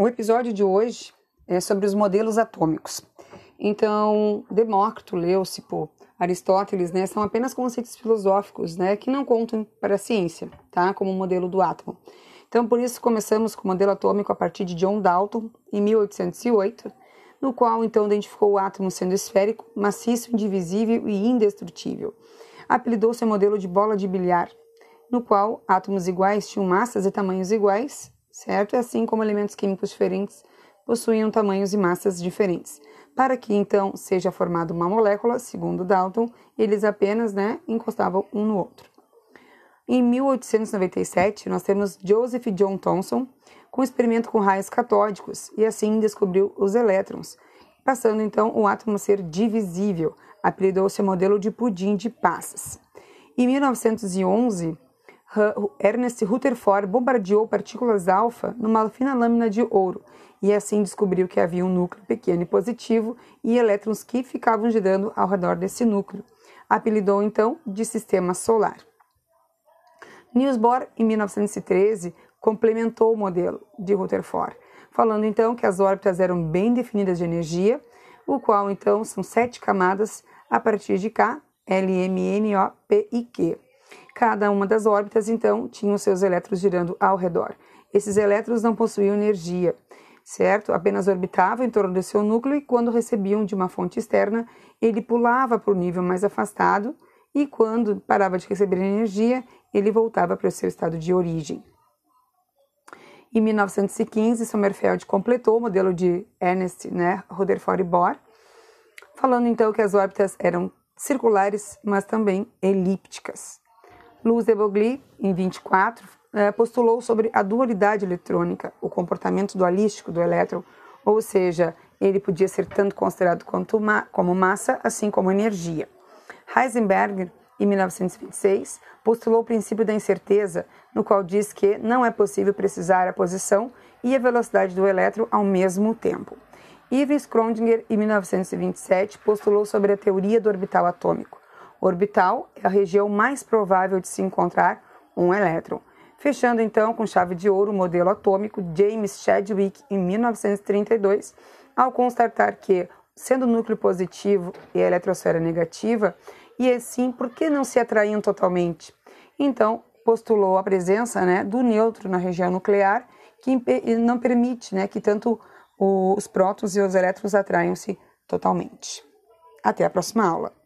O episódio de hoje é sobre os modelos atômicos. Então, Demócrito, Leucipo, Aristóteles, né, são apenas conceitos filosóficos, né, que não contam para a ciência, tá, como o modelo do átomo. Então, por isso começamos com o modelo atômico a partir de John Dalton, em 1808, no qual então identificou o átomo sendo esférico, maciço, indivisível e indestrutível. Apelidou-se o modelo de bola de bilhar, no qual átomos iguais tinham massas e tamanhos iguais, certo? Assim como elementos químicos diferentes possuíam tamanhos e massas diferentes. Para que então seja formada uma molécula, segundo Dalton, eles apenas né, encostavam um no outro. Em 1897, nós temos Joseph John Thomson com experimento com raios catódicos e assim descobriu os elétrons, passando então o átomo a ser divisível. Apelidou-se modelo de pudim de passas. Em 1911, Ernest Rutherford bombardeou partículas alfa numa fina lâmina de ouro e assim descobriu que havia um núcleo pequeno e positivo e elétrons que ficavam girando ao redor desse núcleo. Apelidou então de sistema solar. Niels Bohr, em 1913, complementou o modelo de Rutherford, falando então que as órbitas eram bem definidas de energia, o qual então são sete camadas a partir de K, L, M, N, O, P e Q. Cada uma das órbitas, então, tinha os seus elétrons girando ao redor. Esses elétrons não possuíam energia, certo? Apenas orbitavam em torno do seu núcleo e, quando recebiam de uma fonte externa, ele pulava para o nível mais afastado e, quando parava de receber energia, ele voltava para o seu estado de origem. Em 1915, Sommerfeld completou o modelo de Ernest né, Rutherford Bohr, falando então que as órbitas eram circulares, mas também elípticas. Louis de Broglie, em 24, eh, postulou sobre a dualidade eletrônica, o comportamento dualístico do elétron, ou seja, ele podia ser tanto considerado quanto ma como massa, assim como energia. Heisenberg, em 1926, postulou o princípio da incerteza, no qual diz que não é possível precisar a posição e a velocidade do elétron ao mesmo tempo. Ives Schrödinger, em 1927, postulou sobre a teoria do orbital atômico. Orbital é a região mais provável de se encontrar um elétron. Fechando então com chave de ouro o modelo atômico James Chadwick em 1932, ao constatar que, sendo núcleo positivo e a eletrosfera negativa, e assim, por que não se atraíam totalmente? Então, postulou a presença né, do neutro na região nuclear, que não permite né, que tanto os prótons e os elétrons atraiam-se totalmente. Até a próxima aula.